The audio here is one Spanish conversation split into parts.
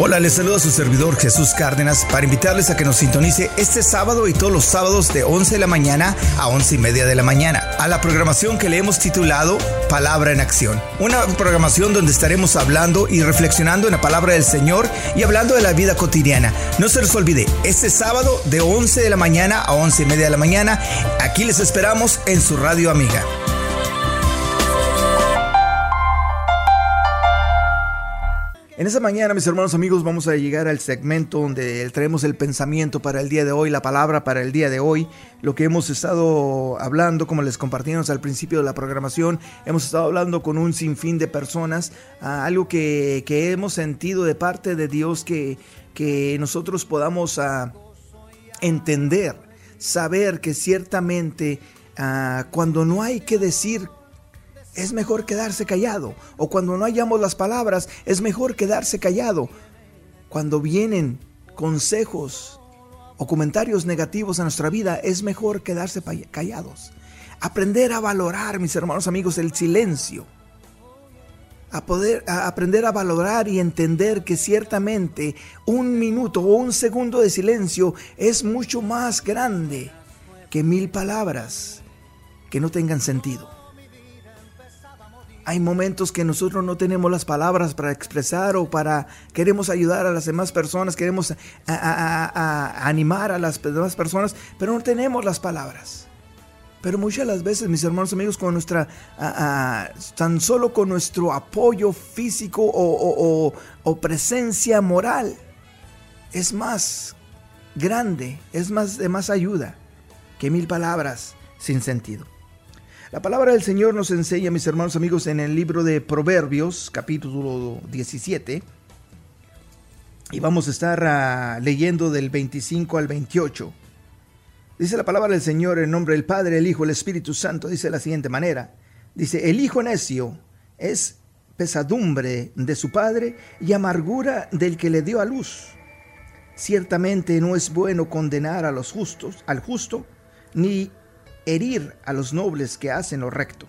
Hola, les saluda su servidor Jesús Cárdenas para invitarles a que nos sintonice este sábado y todos los sábados de 11 de la mañana a 11 y media de la mañana a la programación que le hemos titulado Palabra en Acción. Una programación donde estaremos hablando y reflexionando en la palabra del Señor y hablando de la vida cotidiana. No se les olvide, este sábado de 11 de la mañana a 11 y media de la mañana, aquí les esperamos en su radio amiga. En esta mañana, mis hermanos amigos, vamos a llegar al segmento donde traemos el pensamiento para el día de hoy, la palabra para el día de hoy, lo que hemos estado hablando, como les compartimos al principio de la programación, hemos estado hablando con un sinfín de personas, ah, algo que, hemos sentido de parte de Dios que, que nosotros podamos ah, entender, saber que ciertamente ah, cuando no hay que decir es mejor quedarse callado. O cuando no hallamos las palabras, es mejor quedarse callado. Cuando vienen consejos o comentarios negativos a nuestra vida, es mejor quedarse callados. Aprender a valorar, mis hermanos amigos, el silencio. A poder aprender a valorar y entender que ciertamente un minuto o un segundo de silencio es mucho más grande que mil palabras que no tengan sentido. Hay momentos que nosotros no tenemos las palabras para expresar o para queremos ayudar a las demás personas, queremos animar a las demás personas, pero no tenemos las palabras. Pero muchas de las veces, mis hermanos amigos, con nuestra, tan solo con nuestro apoyo físico o, o presencia moral, es más grande, es más de más ayuda que mil palabras sin sentido. La palabra del Señor nos enseña, mis hermanos amigos, en el libro de Proverbios, capítulo 17. Y vamos a estar ah, leyendo del 25 al 28. Dice la palabra del Señor en nombre del Padre, el Hijo, el Espíritu Santo. Dice de la siguiente manera. Dice, el Hijo necio es pesadumbre de su Padre y amargura del que le dio a luz. Ciertamente no es bueno condenar a los justos, al justo, ni herir a los nobles que hacen lo recto.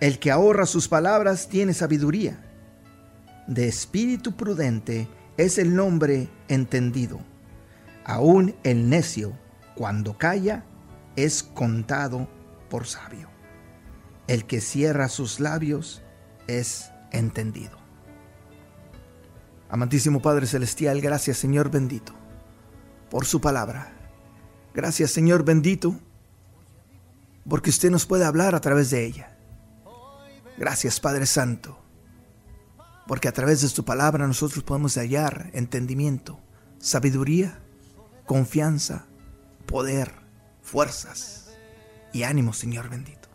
El que ahorra sus palabras tiene sabiduría. De espíritu prudente es el nombre entendido. Aún el necio, cuando calla, es contado por sabio. El que cierra sus labios es entendido. Amantísimo Padre Celestial, gracias Señor bendito por su palabra. Gracias Señor bendito, porque usted nos puede hablar a través de ella. Gracias Padre Santo, porque a través de tu palabra nosotros podemos hallar entendimiento, sabiduría, confianza, poder, fuerzas y ánimo, Señor bendito.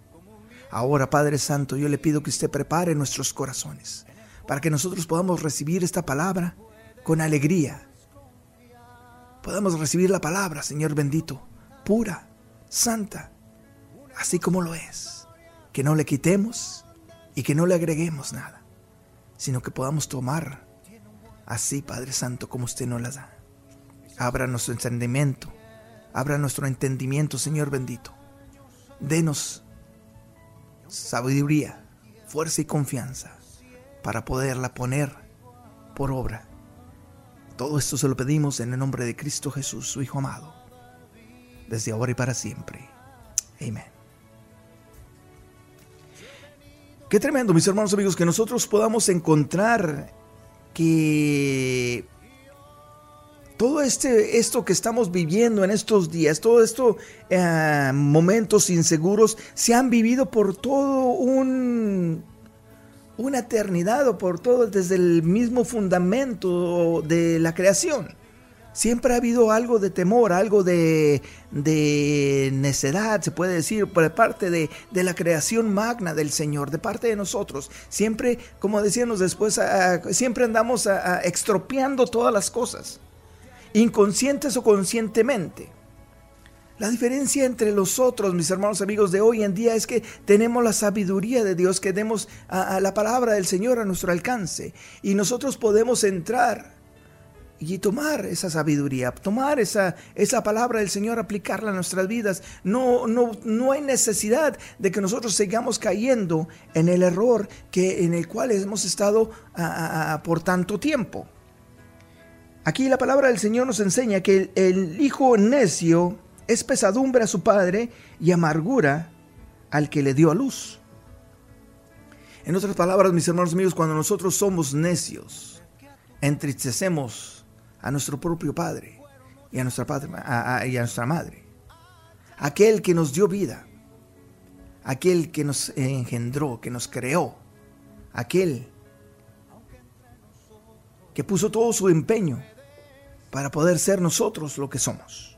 Ahora, Padre Santo, yo le pido que usted prepare nuestros corazones para que nosotros podamos recibir esta palabra con alegría, podamos recibir la palabra, Señor bendito, pura, santa, así como lo es. Que no le quitemos y que no le agreguemos nada, sino que podamos tomar así, Padre Santo, como usted nos la da. Abra nuestro entendimiento, abra nuestro entendimiento, Señor bendito. Denos sabiduría, fuerza y confianza para poderla poner por obra todo esto se lo pedimos en el nombre de Cristo Jesús, su Hijo amado, desde ahora y para siempre. Amén. Qué tremendo, mis hermanos amigos, que nosotros podamos encontrar que todo este, esto que estamos viviendo en estos días, todos estos eh, momentos inseguros, se han vivido por todo un una eternidad o por todo desde el mismo fundamento de la creación. Siempre ha habido algo de temor, algo de, necedad, se puede decir, por parte de, la creación magna del Señor, de parte de nosotros. Siempre, como decíamos después, siempre andamos extropiando todas las cosas, inconscientes o conscientemente. La diferencia entre los otros, mis hermanos amigos de hoy en día, es que tenemos la sabiduría de Dios, que demos a, la palabra del Señor a nuestro alcance y nosotros podemos entrar y tomar esa sabiduría, tomar esa, esa palabra del Señor, aplicarla a nuestras vidas. No, no, no hay necesidad de que nosotros sigamos cayendo en el error que, en el cual hemos estado por tanto tiempo. Aquí la palabra del Señor nos enseña que el, el hijo necio es pesadumbre a su padre y amargura al que le dio a luz. En otras palabras, mis hermanos amigos, cuando nosotros somos necios, entristecemos a nuestro propio Padre y a nuestra, padre, y a nuestra Madre. Aquel que nos dio vida, aquel que nos engendró, que nos creó, aquel que puso todo su empeño para poder ser nosotros lo que somos.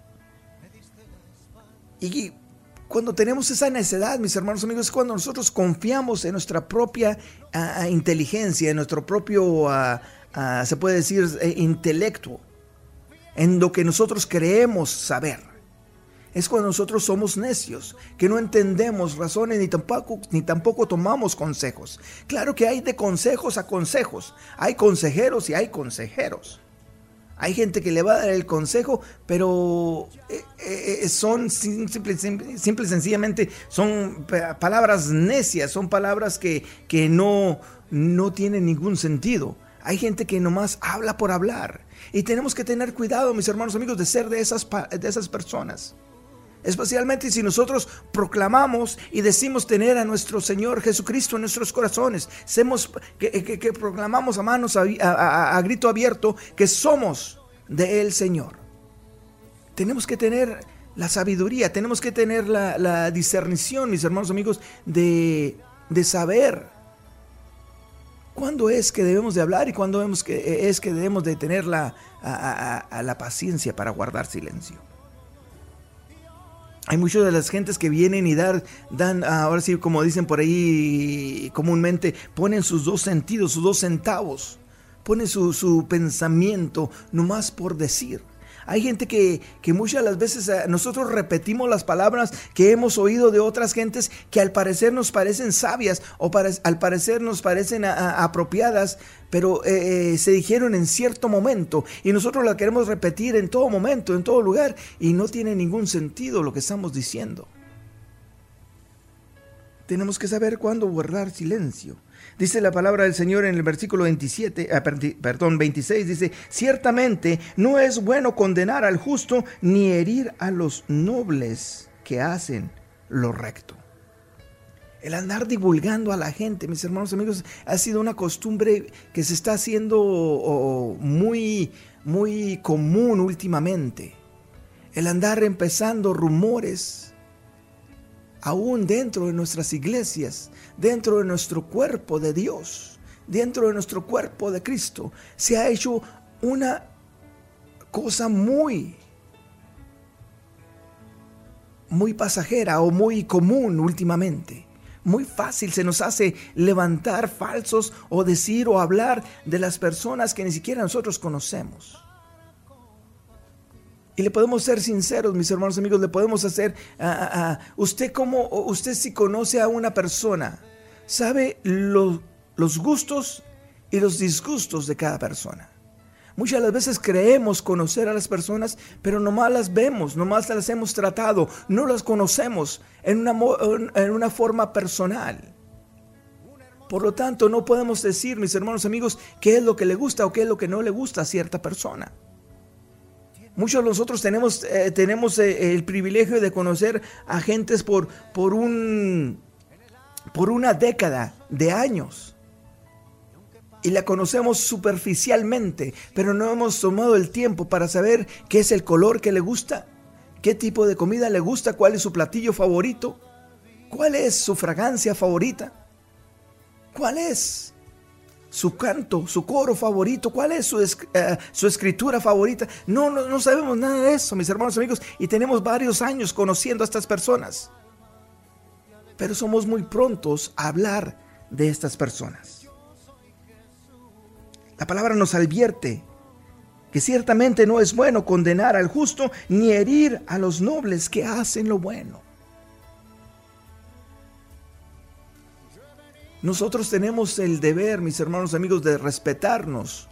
Y cuando tenemos esa necedad, mis hermanos amigos, es cuando nosotros confiamos en nuestra propia inteligencia, en nuestro propio se puede decir, eh, intelecto, en lo que nosotros creemos saber. Es cuando nosotros somos necios, que no entendemos razones ni tampoco, ni tampoco tomamos consejos. Claro que hay de consejos a consejos. Hay consejeros y hay consejeros. Hay gente que le va a dar el consejo, pero eh, eh, son simple, simple, sencillamente, son palabras necias, son palabras que, que no, no tienen ningún sentido. Hay gente que nomás habla por hablar. Y tenemos que tener cuidado, mis hermanos amigos, de ser de esas, de esas personas. Especialmente si nosotros proclamamos y decimos tener a nuestro Señor Jesucristo en nuestros corazones. que, proclamamos a manos a, grito abierto que somos de Él Señor. Tenemos que tener la sabiduría, tenemos que tener la, discernición, mis hermanos amigos, de, de saber ¿Cuándo es que debemos de hablar y cuándo es que debemos de tener la, a, la paciencia para guardar silencio? Hay muchas de las gentes que vienen y dar, dan, ahora sí, como dicen por ahí comúnmente, ponen sus dos sentidos, sus dos centavos, ponen su, su pensamiento nomás por decir. Hay gente que, muchas de las veces eh, nosotros repetimos las palabras que hemos oído de otras gentes que al parecer nos parecen sabias o al parecer nos parecen apropiadas, pero eh, eh, se dijeron en cierto momento y nosotros las queremos repetir en todo momento, en todo lugar y no tiene ningún sentido lo que estamos diciendo. Tenemos que saber cuándo guardar silencio. Dice la palabra del Señor en el versículo 27, ah, perdón, 26, dice, ciertamente no es bueno condenar al justo ni herir a los nobles que hacen lo recto. El andar divulgando a la gente, mis hermanos amigos, ha sido una costumbre que se está haciendo muy, muy común últimamente. El andar empezando rumores, aún dentro de nuestras iglesias, dentro de nuestro cuerpo de Dios, dentro de nuestro cuerpo de Cristo, se ha hecho una cosa muy, muy pasajera o muy común últimamente. Muy fácil se nos hace levantar falsos o decir o hablar de las personas que ni siquiera nosotros conocemos. Y le podemos ser sinceros, mis hermanos amigos, le podemos hacer a, usted como usted si conoce a una persona, sabe los gustos y los disgustos de cada persona. Muchas de las veces creemos conocer a las personas, pero nomás las vemos, nomás las hemos tratado, no las conocemos en una, en una forma personal. Por lo tanto, no podemos decir, mis hermanos amigos, qué es lo que le gusta o qué es lo que no le gusta a cierta persona. Muchos de nosotros tenemos, eh, tenemos eh, el privilegio de conocer a gentes por, por, un, por una década de años. Y la conocemos superficialmente, pero no hemos tomado el tiempo para saber qué es el color que le gusta, qué tipo de comida le gusta, cuál es su platillo favorito, cuál es su fragancia favorita, cuál es su canto, su coro favorito, cuál es su, eh, su escritura favorita. No, no, no sabemos nada de eso, mis hermanos amigos, y tenemos varios años conociendo a estas personas. Pero somos muy prontos a hablar de estas personas. La palabra nos advierte que ciertamente no es bueno condenar al justo ni herir a los nobles que hacen lo bueno. Nosotros tenemos el deber, mis hermanos amigos, de respetarnos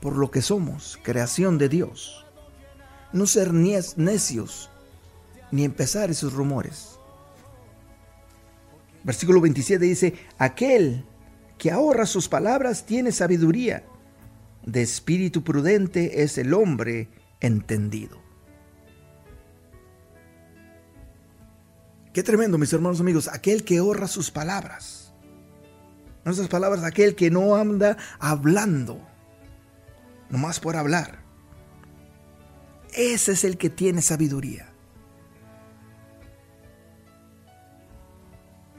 por lo que somos, creación de Dios. No ser necios ni empezar esos rumores. Versículo 27 dice, aquel que ahorra sus palabras tiene sabiduría. De espíritu prudente es el hombre entendido. Qué tremendo, mis hermanos amigos, aquel que ahorra sus palabras. Nuestras palabras, aquel que no anda hablando, nomás por hablar. Ese es el que tiene sabiduría.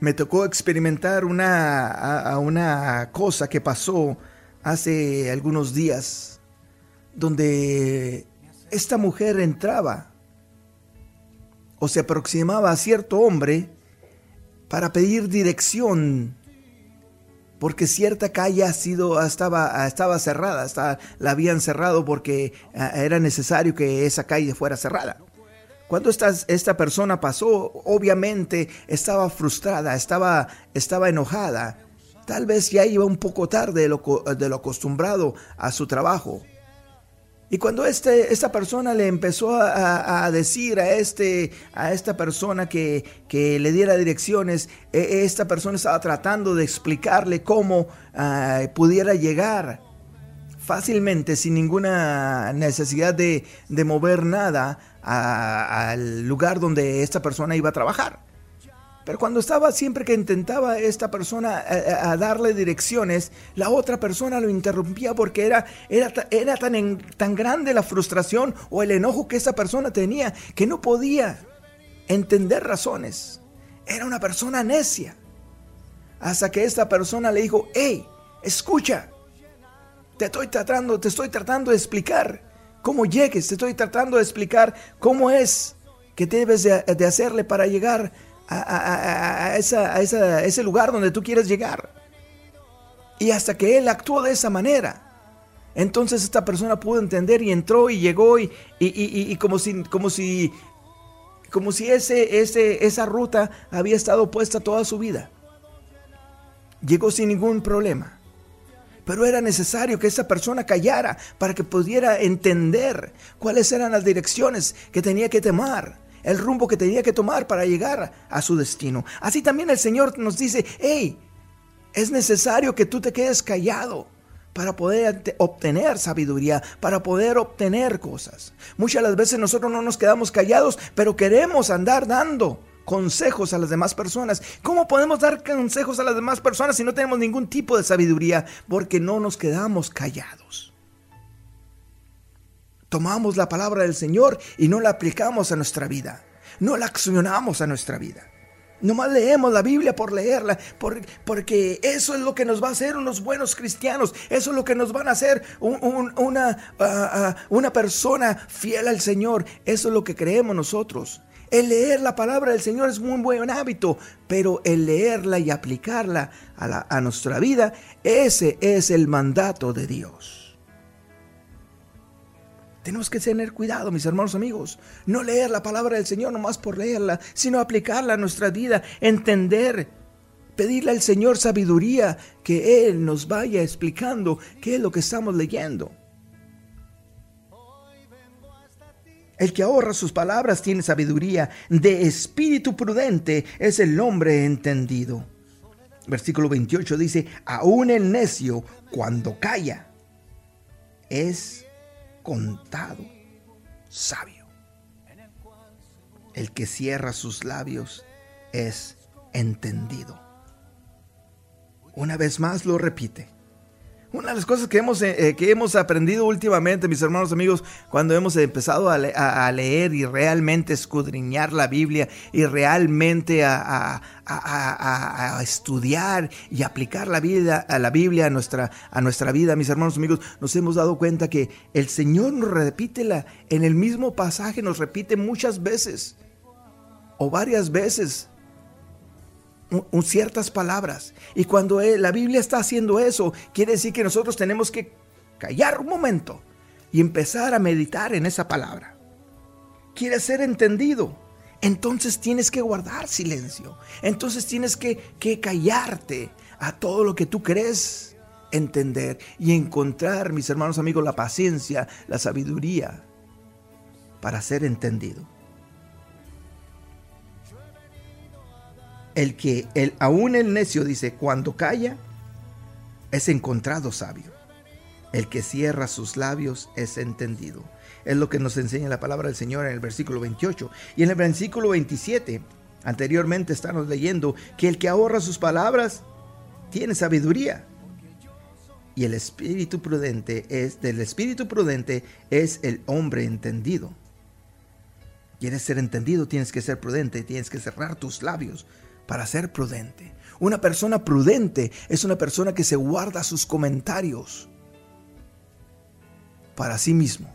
me tocó experimentar una, una cosa que pasó hace algunos días, donde esta mujer entraba o se aproximaba a cierto hombre para pedir dirección, porque cierta calle ha sido, estaba, estaba cerrada, la habían cerrado porque ah, era necesario que esa calle fuera cerrada. Cuando esta, esta persona pasó, obviamente estaba frustrada, estaba, estaba enojada. Tal vez ya iba un poco tarde de lo, de lo acostumbrado a su trabajo. Y cuando este, esta persona le empezó a, decir a, este, a esta persona que, que, le diera direcciones, e, esta persona estaba tratando de explicarle cómo ah, pudiera llegar fácilmente, sin ninguna necesidad de, de mover nada, al lugar donde esta persona iba a trabajar. Pero cuando estaba, siempre que intentaba esta persona a, darle direcciones, la otra persona lo interrumpía porque era, era, era tan, tan grande la frustración o el enojo que esa persona tenía que no podía entender razones. Era una persona necia. Hasta que esta persona le dijo, hey, escucha, te estoy tratando, te estoy tratando de explicar cómo llegues. Te estoy tratando de explicar cómo es que debes de, hacerle para llegar a, ese lugar donde tú quieres llegar. Y hasta que él actuó de esa manera, entonces esta persona pudo entender y entró y llegó y, y, como si, como si, como si ese, ese, esa ruta había estado puesta toda su vida. Llegó sin ningún problema. Pero era necesario que esa persona callara para que pudiera entender cuáles eran las direcciones que tenía que tomar, el rumbo que tenía que tomar para llegar a su destino. Así también el Señor nos dice, hey, es necesario que tú te quedes callado para poder obtener sabiduría, para poder obtener cosas. Muchas las veces nosotros no nos quedamos callados, pero queremos andar dando consejos a las demás personas. ¿Cómo podemos dar consejos a las demás personas si no tenemos ningún tipo de sabiduría? Porque no nos quedamos callados. Tomamos la palabra del Señor y no la aplicamos a nuestra vida. No la accionamos a nuestra vida. Nomás leemos la Biblia por leerla, porque eso es lo que nos va a hacer unos buenos cristianos, eso es lo que nos van a hacer una, ah, ah, una persona fiel al Señor, eso es lo que creemos nosotros. El leer la palabra del Señor es muy buen hábito, pero el leerla y aplicarla a, nuestra vida, ese es el mandato de Dios. Tenemos que tener cuidado, mis hermanos amigos. No leer la palabra del Señor nomás por leerla, sino aplicarla a nuestra vida, entender, pedirle al Señor sabiduría, que Él nos vaya explicando qué es lo que estamos leyendo. El que ahorra sus palabras tiene sabiduría, de espíritu prudente es el hombre entendido. Versículo 28 dice, aún el necio cuando calla es contado sabio. El que cierra sus labios es entendido. Una vez más lo repite. Una de las cosas que hemos, eh, eh, que hemos aprendido últimamente, mis hermanos amigos, cuando hemos empezado a, leer y realmente escudriñar la Biblia y realmente a, estudiar y aplicar la, vida, a la Biblia a nuestra, a nuestra vida, mis hermanos amigos, nos hemos dado cuenta que el Señor nos repite la, en el mismo pasaje, nos repite muchas veces o varias veces ciertas palabras. Y cuando la Biblia está haciendo eso, quiere decir que nosotros tenemos que callar un momento y empezar a meditar en esa palabra. Quiere ser entendido. Entonces tienes que guardar silencio. Entonces tienes que, que callarte a todo lo que tú crees entender y encontrar, mis hermanos amigos, la paciencia, la sabiduría para ser entendido. El que el, aún el necio dice, cuando calla, es encontrado sabio. El que cierra sus labios es entendido. Es lo que nos enseña la palabra del Señor en el versículo 28. Y en el versículo 27, anteriormente estamos leyendo que el que ahorra sus palabras tiene sabiduría. Y el espíritu prudente es del espíritu prudente es el hombre entendido. Quieres ser entendido, tienes que ser prudente, tienes que cerrar tus labios para ser prudente. Una persona prudente es una persona que se guarda sus comentarios para sí mismo.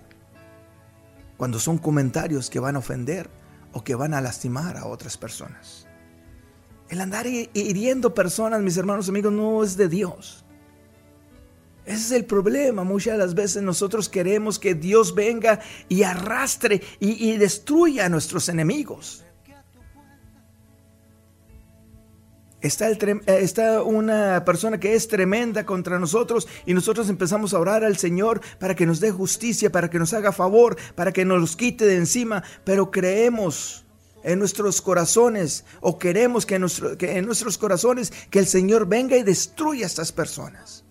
Cuando son comentarios que van a ofender o que van a lastimar a otras personas. El andar hiriendo personas, mis hermanos amigos, no es de Dios. Ese es el problema. Muchas las veces nosotros queremos que Dios venga y arrastre y destruya a nuestros enemigos. Está, eh, está, una persona que es tremenda contra nosotros y nosotros empezamos a orar al Señor para que nos dé justicia, para que nos haga favor, para que nos los quite de encima, pero creemos en nuestros corazones o queremos que, que en nuestros corazones que el Señor venga y destruya a estas personas.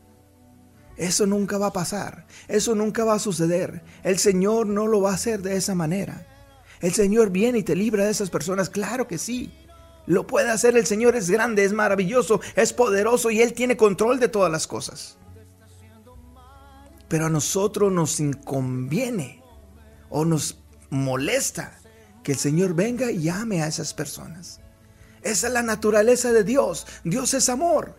Eso nunca va a pasar, eso nunca va a suceder. El Señor no lo va a hacer de esa manera. El Señor viene y te libra de esas personas, claro que sí. Lo puede hacer el Señor, es grande, es maravilloso, es poderoso y Él tiene control de todas las cosas. Pero a nosotros nos inconviene o nos molesta que el Señor venga y ame a esas personas. Esa es la naturaleza de Dios. Dios es amor.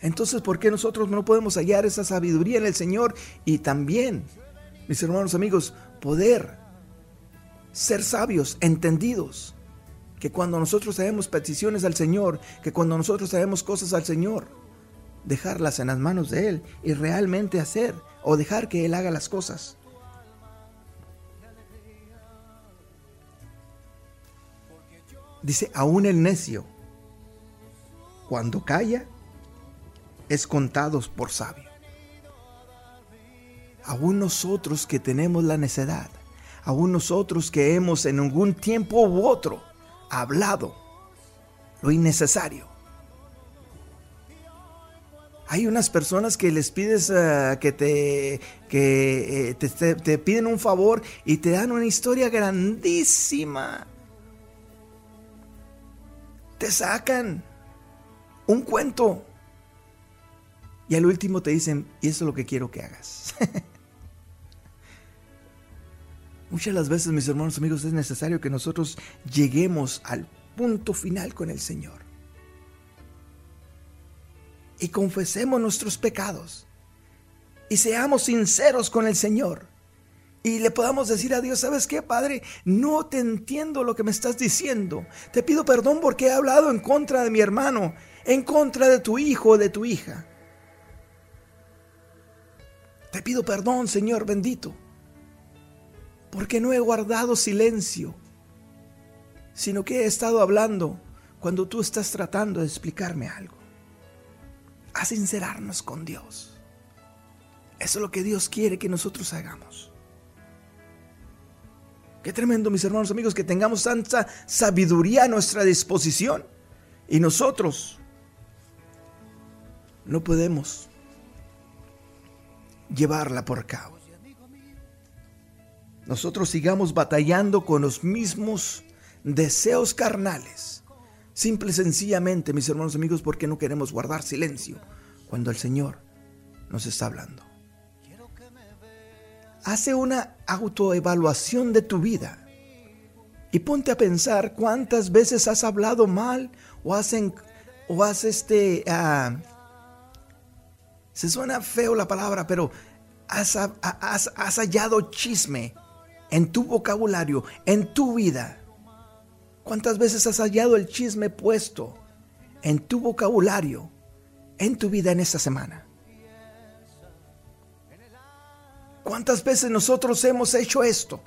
Entonces, ¿por qué nosotros no podemos hallar esa sabiduría en el Señor y también, mis hermanos amigos, poder ser sabios, entendidos? Que cuando nosotros hacemos peticiones al Señor, que cuando nosotros hacemos cosas al Señor, dejarlas en las manos de Él y realmente hacer o dejar que Él haga las cosas. Dice, aún el necio, cuando calla, es contado por sabio. Aún nosotros que tenemos la necedad, aún nosotros que hemos en algún tiempo u otro hablado lo innecesario. Hay unas personas que les pides eh, que, te, que eh, te, piden un favor y te dan una historia grandísima. Te sacan un cuento. Y al último te dicen, y eso es lo que quiero que hagas. Muchas las veces, mis hermanos amigos, es necesario que nosotros lleguemos al punto final con el Señor. Y confesemos nuestros pecados. Y seamos sinceros con el Señor. Y le podamos decir a Dios, ¿sabes qué, Padre? No te entiendo lo que me estás diciendo. Te pido perdón porque he hablado en contra de mi hermano, en contra de tu hijo o de tu hija. Te pido perdón, Señor bendito porque no he guardado silencio, sino que he estado hablando cuando tú estás tratando de explicarme algo. A sincerarnos con Dios. Eso es lo que Dios quiere que nosotros hagamos. Qué tremendo, mis hermanos amigos, que tengamos tanta sabiduría a nuestra disposición y nosotros no podemos llevarla por cabo nosotros sigamos batallando con los mismos deseos carnales. Simple y sencillamente, mis hermanos amigos, porque no queremos guardar silencio cuando el Señor nos está hablando. Hace una autoevaluación de tu vida y ponte a pensar cuántas veces has hablado mal o has, o has este... Ah, se suena feo la palabra, pero has, has hallado chisme en tu vocabulario, en tu vida. ¿Cuántas veces has hallado el chisme puesto en tu vocabulario, en tu vida en esta semana? ¿Cuántas veces nosotros hemos hecho esto?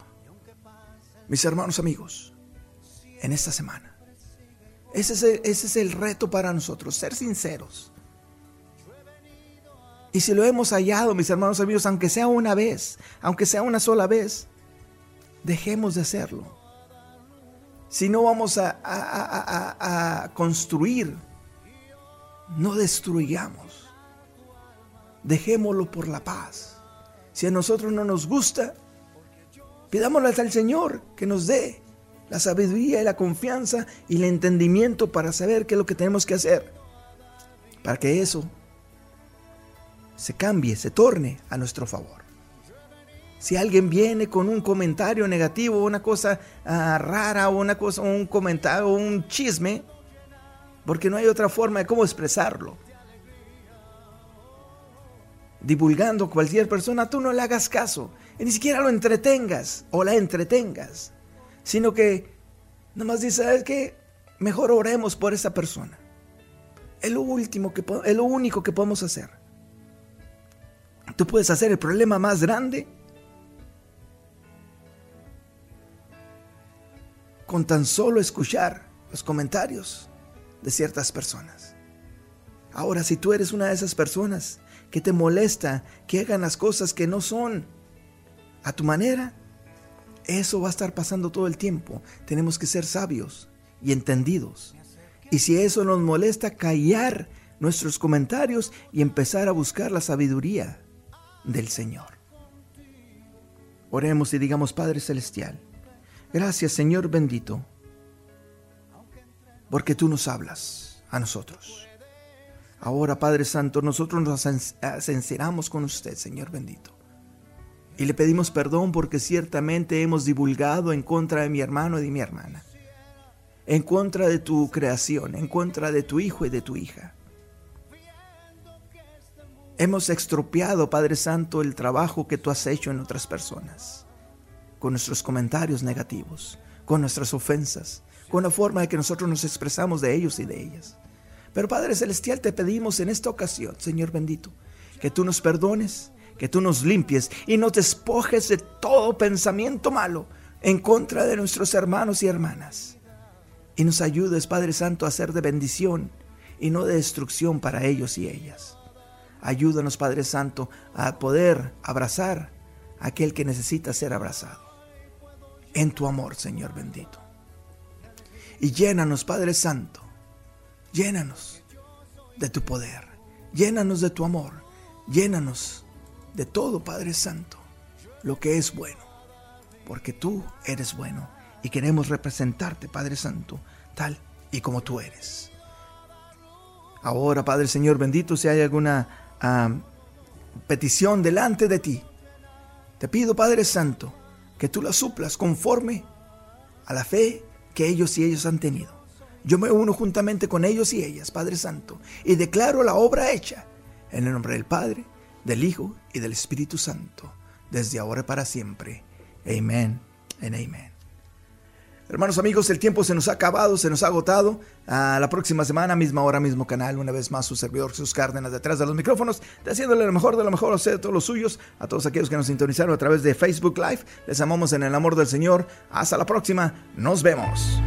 Mis hermanos amigos, en esta semana. Ese es, el, reto para nosotros, ser sinceros. Y si lo hemos hallado, mis hermanos amigos, aunque sea una vez, aunque sea una sola vez, dejemos de hacerlo. Si no vamos a, a construir, no destruyamos. Dejémoslo por la paz. Si a nosotros no nos gusta, pidámosle al Señor que nos dé la sabiduría y la confianza y el entendimiento para saber qué es lo que tenemos que hacer. Para que eso se cambie, se torne a nuestro favor. Si alguien viene con un comentario negativo, una cosa ah, rara una cosa, un comentario, un chisme, porque no hay otra forma de cómo expresarlo. Divulgando a cualquier persona, tú no le hagas caso, ni siquiera lo entretengas o la entretengas, sino que nomás dices, ¿sabes qué? Mejor oremos por esa persona. Es lo último que es lo único que podemos hacer. Tú puedes hacer el problema más grande con tan solo escuchar los comentarios de ciertas personas. Ahora, si tú eres una de esas personas que te molesta que hagan las cosas que no son a tu manera, eso va a estar pasando todo el tiempo. Tenemos que ser sabios y entendidos. Y si eso nos molesta, callar nuestros comentarios y empezar a buscar la sabiduría del Señor. Oremos y digamos, Padre Celestial, gracias Señor bendito, porque tú nos hablas a nosotros. Ahora, Padre Santo, nosotros nos sinceramos con usted, Señor bendito. Y le pedimos perdón porque ciertamente hemos divulgado en contra de mi hermano y de mi hermana. En contra de tu creación, en contra de tu hijo y de tu hija. Hemos extropiado, Padre Santo, el trabajo que tú has hecho en otras personas, con nuestros comentarios negativos, con nuestras ofensas, con la forma de que nosotros nos expresamos de ellos y de ellas. Pero Padre Celestial, te pedimos en esta ocasión, Señor bendito, que tú nos perdones, que tú nos limpies y nos despojes de todo pensamiento malo en contra de nuestros hermanos y hermanas. Y nos ayudes, Padre Santo, a ser de bendición y no de destrucción para ellos y ellas. Ayúdanos, Padre Santo, a poder abrazar a aquel que necesita ser abrazado. En tu amor, Señor bendito. Y llénanos, Padre Santo. Llénanos de tu poder. Llénanos de tu amor. Llénanos de todo, Padre Santo, lo que es bueno. Porque tú eres bueno y queremos representarte, Padre Santo, tal y como tú eres. Ahora, Padre Señor bendito, si hay alguna petición delante de ti. Te pido, Padre Santo, que tú la suplas conforme a la fe que ellos y ellos han tenido. Yo me uno juntamente con ellos y ellas, Padre Santo, y declaro la obra hecha en el nombre del Padre, del Hijo y del Espíritu Santo, desde ahora y para siempre. Amén en amén. Hermanos amigos, el tiempo se nos ha acabado, se nos ha agotado. A la próxima semana, misma hora, mismo canal, una vez más su servidor Jesús Cárdenas detrás de los micrófonos, haciéndole lo mejor de lo mejor a usted, a todos los suyos, a todos aquellos que nos sintonizaron a través de Facebook Live. Les amamos en el amor del Señor. Hasta la próxima, nos vemos.